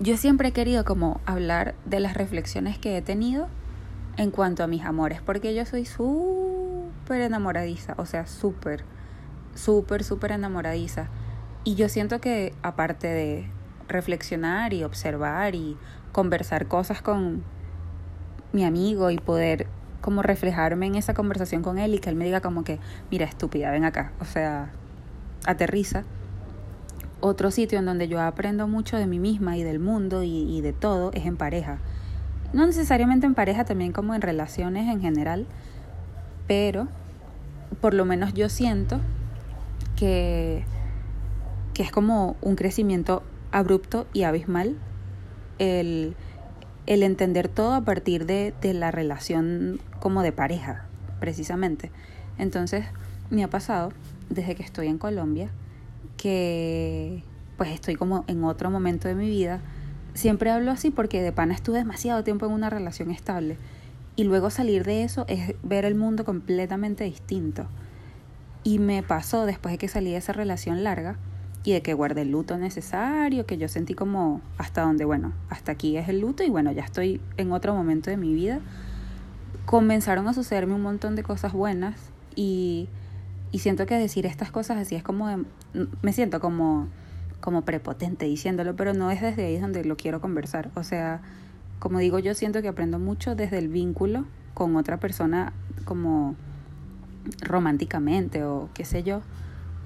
yo siempre he querido como hablar de las reflexiones que he tenido en cuanto a mis amores, porque yo soy súper enamoradiza, o sea, súper, súper, súper enamoradiza. Y yo siento que aparte de reflexionar y observar y conversar cosas con mi amigo y poder como reflejarme en esa conversación con él y que él me diga como que, mira, estúpida, ven acá, o sea, aterriza. Otro sitio en donde yo aprendo mucho de mí misma y del mundo y, de todo es en pareja. No necesariamente en pareja, también como en relaciones en general, pero por lo menos yo siento que, que es como un crecimiento abrupto y abismal el, el entender todo a partir de, de la relación como de pareja, precisamente. Entonces, me ha pasado desde que estoy en Colombia que pues estoy como en otro momento de mi vida. Siempre hablo así porque de pana estuve demasiado tiempo en una relación estable y luego salir de eso es ver el mundo completamente distinto. Y me pasó después de que salí de esa relación larga y de que guardé el luto necesario, que yo sentí como hasta donde, bueno, hasta aquí es el luto y bueno, ya estoy en otro momento de mi vida. Comenzaron a sucederme un montón de cosas buenas y, y siento que decir estas cosas así es como, me siento como, como prepotente diciéndolo, pero no es desde ahí donde lo quiero conversar. O sea, como digo, yo siento que aprendo mucho desde el vínculo con otra persona como románticamente o qué sé yo.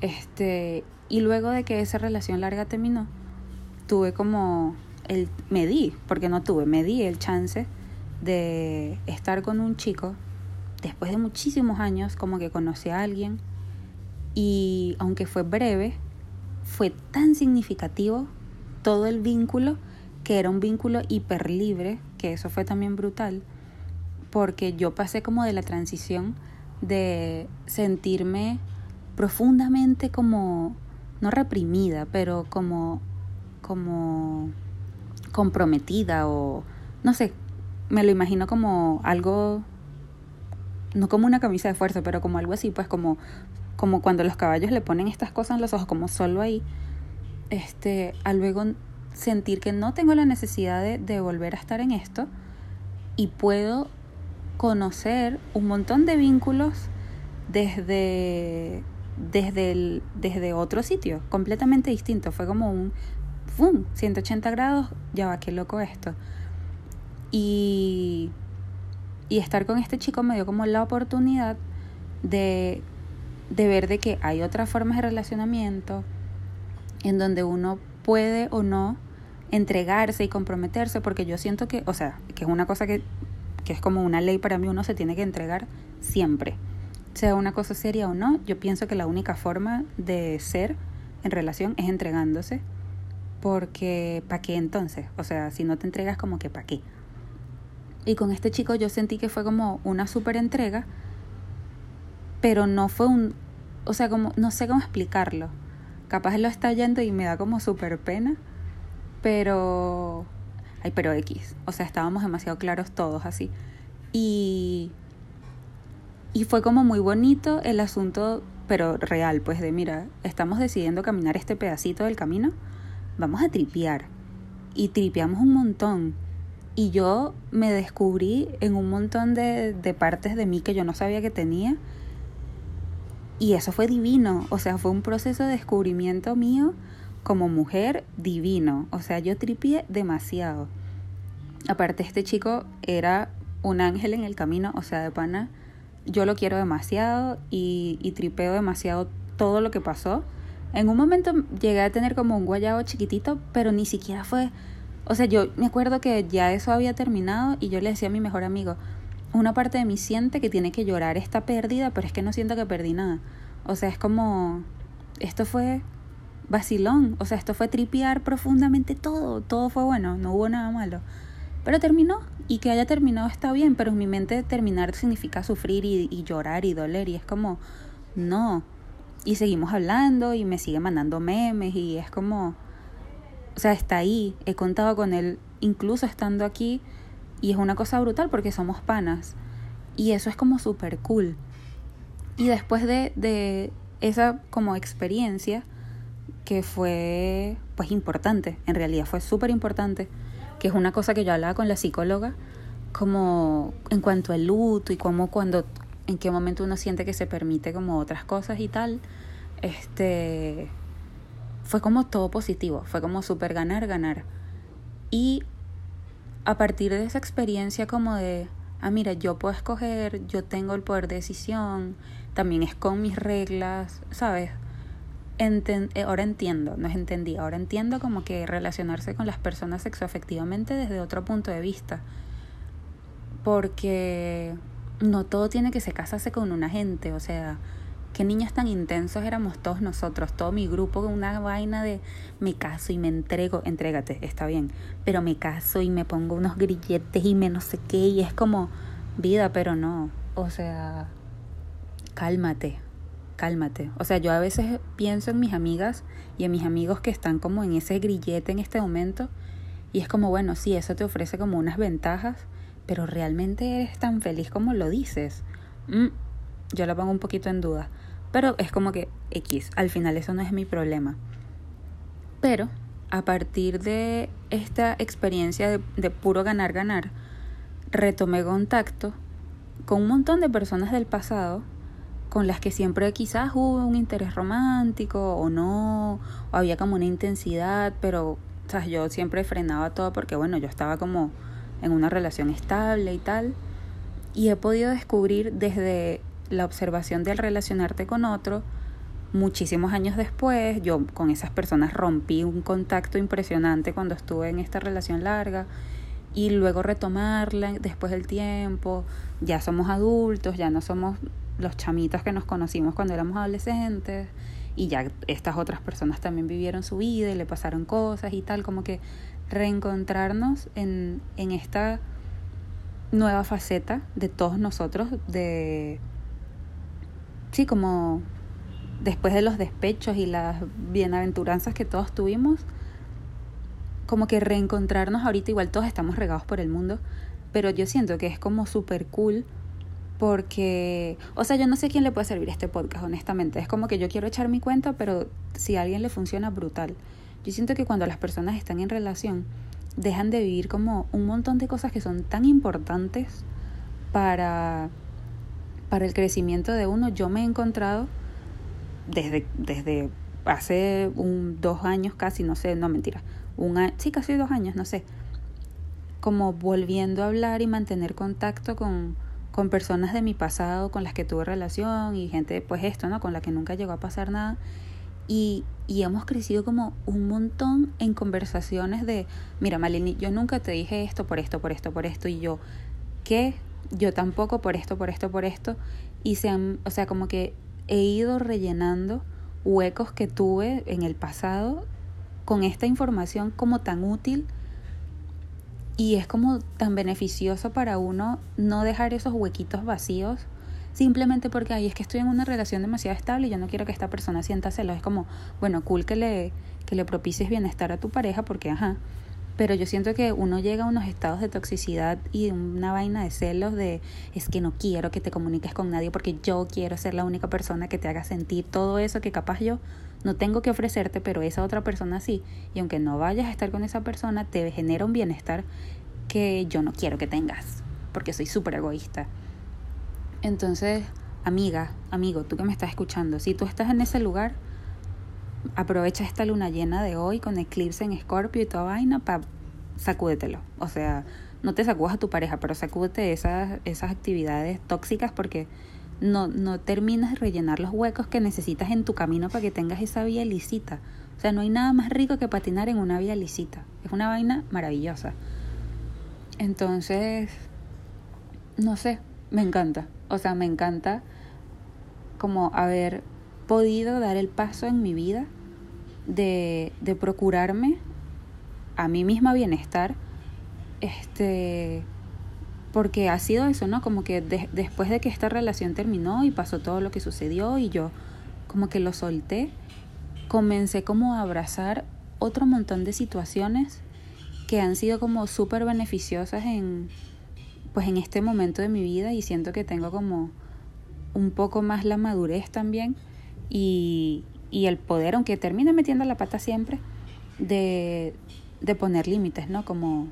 Este, y luego de que esa relación larga terminó, tuve como el me di, porque no tuve, me di el chance de estar con un chico después de muchísimos años, como que conocí a alguien y aunque fue breve, fue tan significativo todo el vínculo que era un vínculo hiper libre, que eso fue también brutal, porque yo pasé como de la transición de sentirme profundamente como no reprimida, pero como, como comprometida o no sé, me lo imagino como algo, no como una camisa de fuerza, pero como algo así, pues como, como cuando los caballos le ponen estas cosas en los ojos, como solo ahí, este, a luego sentir que no tengo la necesidad de, de volver a estar en esto y puedo conocer un montón de vínculos desde desde, el, desde otro sitio, completamente distinto. Fue como un, ¡fum! 180 grados, ya va, qué loco esto. Y, y estar con este chico me dio como la oportunidad de, de ver de que hay otras formas de relacionamiento en donde uno puede o no entregarse y comprometerse, porque yo siento que, o sea, que es una cosa que, que es como una ley para mí, uno se tiene que entregar siempre sea una cosa seria o no, yo pienso que la única forma de ser en relación es entregándose. Porque, ¿para qué entonces? O sea, si no te entregas, como que ¿para qué? Y con este chico yo sentí que fue como una súper entrega, pero no fue un... O sea, como, no sé cómo explicarlo. Capaz lo está yendo y me da como súper pena, pero... Ay, pero X. O sea, estábamos demasiado claros todos así. Y y fue como muy bonito el asunto, pero real, pues de mira, estamos decidiendo caminar este pedacito del camino, vamos a tripear. Y tripeamos un montón. Y yo me descubrí en un montón de, de partes de mí que yo no sabía que tenía. Y eso fue divino. O sea, fue un proceso de descubrimiento mío como mujer divino. O sea, yo tripié demasiado. Aparte, este chico era un ángel en el camino, o sea, de pana yo lo quiero demasiado y, y tripeo demasiado todo lo que pasó. En un momento llegué a tener como un guayabo chiquitito, pero ni siquiera fue... O sea, yo me acuerdo que ya eso había terminado y yo le decía a mi mejor amigo, una parte de mí siente que tiene que llorar esta pérdida, pero es que no siento que perdí nada. O sea, es como... Esto fue vacilón, o sea, esto fue tripear profundamente todo, todo fue bueno, no hubo nada malo. Pero terminó y que haya terminado está bien, pero en mi mente terminar significa sufrir y, y llorar y doler y es como, no. Y seguimos hablando y me sigue mandando memes y es como, o sea, está ahí, he contado con él incluso estando aquí y es una cosa brutal porque somos panas y eso es como súper cool. Y después de, de esa como experiencia, que fue pues importante, en realidad fue súper importante, que es una cosa que yo hablaba con la psicóloga, como en cuanto al luto y como cuando, en qué momento uno siente que se permite como otras cosas y tal, este, fue como todo positivo, fue como súper ganar, ganar. Y a partir de esa experiencia como de, ah, mira, yo puedo escoger, yo tengo el poder de decisión, también es con mis reglas, ¿sabes? Eh, ahora entiendo, no es entendí, ahora entiendo como que relacionarse con las personas sexoafectivamente desde otro punto de vista. Porque no todo tiene que se casarse con una gente, o sea, qué niños tan intensos éramos todos nosotros, todo mi grupo, una vaina de me caso y me entrego, entrégate, está bien, pero me caso y me pongo unos grilletes y me no sé qué, y es como vida, pero no, o sea, cálmate, cálmate. O sea, yo a veces pienso en mis amigas y en mis amigos que están como en ese grillete en este momento y es como, bueno, sí, eso te ofrece como unas ventajas, pero realmente eres tan feliz como lo dices. Mm, yo lo pongo un poquito en duda, pero es como que X, al final eso no es mi problema. Pero a partir de esta experiencia de, de puro ganar, ganar, retomé contacto con un montón de personas del pasado con las que siempre quizás hubo un interés romántico o no, o había como una intensidad, pero o yo siempre frenaba todo porque bueno, yo estaba como en una relación estable y tal. Y he podido descubrir desde la observación del relacionarte con otro, muchísimos años después, yo con esas personas rompí un contacto impresionante cuando estuve en esta relación larga y luego retomarla después del tiempo, ya somos adultos, ya no somos los chamitos que nos conocimos cuando éramos adolescentes y ya estas otras personas también vivieron su vida y le pasaron cosas y tal, como que reencontrarnos en, en esta nueva faceta de todos nosotros, de, sí, como después de los despechos y las bienaventuranzas que todos tuvimos, como que reencontrarnos ahorita, igual todos estamos regados por el mundo, pero yo siento que es como súper cool porque, o sea, yo no sé quién le puede servir este podcast, honestamente. Es como que yo quiero echar mi cuenta, pero si a alguien le funciona, brutal. Yo siento que cuando las personas están en relación, dejan de vivir como un montón de cosas que son tan importantes para, para el crecimiento de uno. Yo me he encontrado desde, desde hace dos años casi, no sé, no mentira, un sí, casi dos años, no sé, como volviendo a hablar y mantener contacto con con personas de mi pasado con las que tuve relación y gente, pues esto, ¿no? Con la que nunca llegó a pasar nada. Y, y hemos crecido como un montón en conversaciones de, mira, Malini, yo nunca te dije esto por esto, por esto, por esto, y yo, ¿qué? Yo tampoco por esto, por esto, por esto. Y se han, o sea, como que he ido rellenando huecos que tuve en el pasado con esta información como tan útil y es como tan beneficioso para uno no dejar esos huequitos vacíos simplemente porque ahí es que estoy en una relación demasiado estable y yo no quiero que esta persona sienta celos. Es como, bueno, cool que le, que le propicies bienestar a tu pareja porque, ajá. Pero yo siento que uno llega a unos estados de toxicidad y una vaina de celos de es que no quiero que te comuniques con nadie porque yo quiero ser la única persona que te haga sentir todo eso que capaz yo no tengo que ofrecerte, pero esa otra persona sí. Y aunque no vayas a estar con esa persona, te genera un bienestar que yo no quiero que tengas, porque soy súper egoísta. Entonces, amiga, amigo, tú que me estás escuchando, si tú estás en ese lugar, aprovecha esta luna llena de hoy con eclipse en escorpio y toda vaina para sacúdetelo. O sea, no te sacudas a tu pareja, pero sacúdete esas, esas actividades tóxicas porque no, no terminas de rellenar los huecos que necesitas en tu camino para que tengas esa vía lisita. O sea, no hay nada más rico que patinar en una vía lisita. Es una vaina maravillosa. Entonces, no sé, me encanta. O sea, me encanta como haber podido dar el paso en mi vida de, de procurarme a mí misma bienestar. Este porque ha sido eso, ¿no? Como que después de que esta relación terminó y pasó todo lo que sucedió y yo como que lo solté, comencé como a abrazar otro montón de situaciones que han sido como súper beneficiosas en pues en este momento de mi vida y siento que tengo como un poco más la madurez también y, y el poder, aunque termine metiendo la pata siempre, de, de poner límites, ¿no? Como,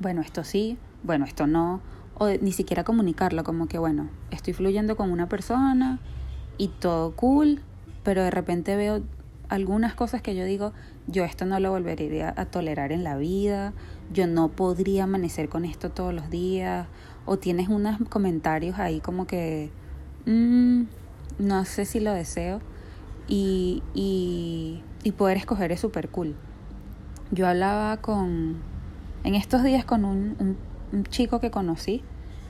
bueno, esto sí, bueno, esto no, o ni siquiera comunicarlo, como que, bueno, estoy fluyendo con una persona y todo cool, pero de repente veo algunas cosas que yo digo, yo esto no lo volvería a tolerar en la vida, yo no podría amanecer con esto todos los días, o tienes unos comentarios ahí como que, mm, no sé si lo deseo, y, y, y poder escoger es súper cool. Yo hablaba con, en estos días con un, un, un chico que conocí,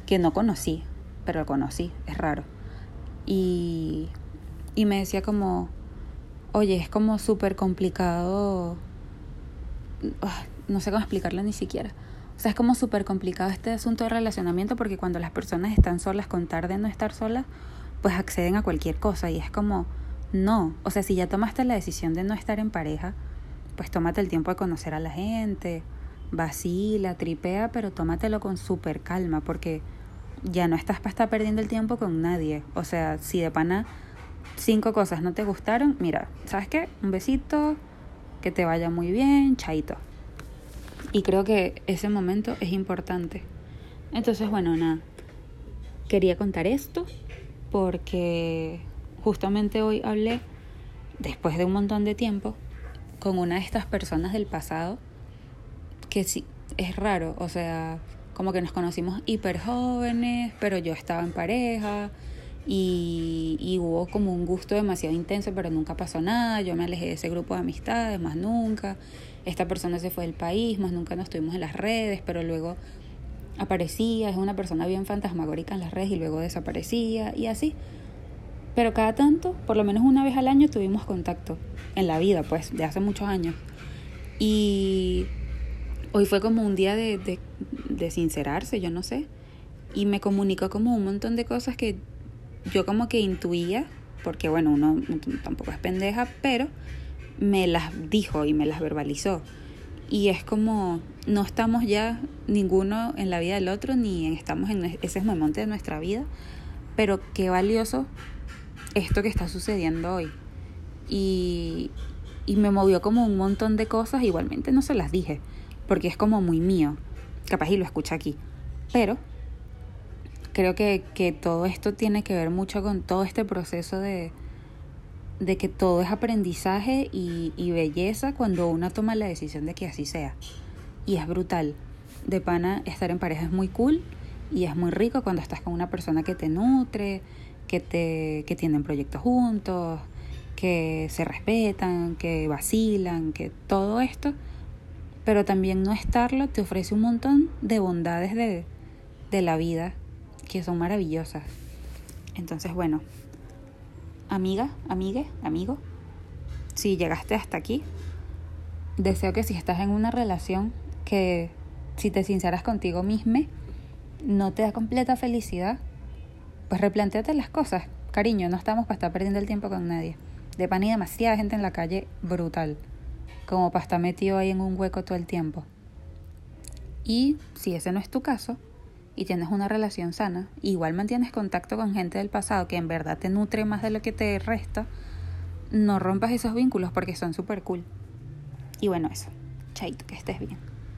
que no conocí, pero lo conocí, es raro. Y, y me decía como, oye, es como súper complicado, ah, no sé cómo explicarlo ni siquiera. O sea, es como súper complicado este asunto de relacionamiento porque cuando las personas están solas, con tarde no estar solas, pues acceden a cualquier cosa y es como, no, o sea, si ya tomaste la decisión de no estar en pareja, pues tómate el tiempo de conocer a la gente, vacila, tripea, pero tómatelo con súper calma porque ya no estás para estar perdiendo el tiempo con nadie. O sea, si de pana cinco cosas no te gustaron, mira, ¿sabes qué? Un besito, que te vaya muy bien, chaito. Y creo que ese momento es importante. Entonces, bueno, nada. Quería contar esto porque justamente hoy hablé, después de un montón de tiempo, con una de estas personas del pasado que sí, es raro, o sea, como que nos conocimos hiper jóvenes, pero yo estaba en pareja y, y, hubo como un gusto demasiado intenso, pero nunca pasó nada. Yo me alejé de ese grupo de amistades, más nunca. Esta persona se fue del país, más nunca nos tuvimos en las redes, pero luego aparecía, es una persona bien fantasmagórica en las redes y luego desaparecía y así. Pero cada tanto, por lo menos una vez al año, tuvimos contacto en la vida, pues, de hace muchos años. Y hoy fue como un día de, de, sincerarse, yo no sé. Y me comunicó como un montón de cosas que yo como que intuía, porque bueno, uno tampoco es pendeja, pero me las dijo y me las verbalizó. Y es como, no estamos ya ninguno en la vida del otro, ni estamos en ese momento de nuestra vida, pero qué valioso esto que está sucediendo hoy. Y, y me movió como un montón de cosas, igualmente no se las dije, porque es como muy mío, capaz y lo escucha aquí, pero creo que, que todo esto tiene que ver mucho con todo este proceso de, de que todo es aprendizaje y, y, belleza cuando uno toma la decisión de que así sea. Y es brutal. De pana, estar en pareja es muy cool y es muy rico cuando estás con una persona que te nutre, que, te, que tienen proyectos juntos, que se respetan, que vacilan, que todo esto. Pero también no estarlo te ofrece un montón de bondades de, de la vida que son maravillosas. Entonces, bueno, amiga, amigue, amigo, si llegaste hasta aquí, deseo que si estás en una relación que si te sinceras contigo misma, no te da completa felicidad, pues replanteate las cosas. Cariño, no estamos para estar perdiendo el tiempo con nadie. De pan y demasiada gente en la calle brutal, como para estar metido ahí en un hueco todo el tiempo. Y si ese no es tu caso, y tienes una relación sana, igual mantienes contacto con gente del pasado que en verdad te nutre más de lo que te resta, no rompas esos vínculos porque son súper cool. Y bueno, eso. Chaito, que estés bien.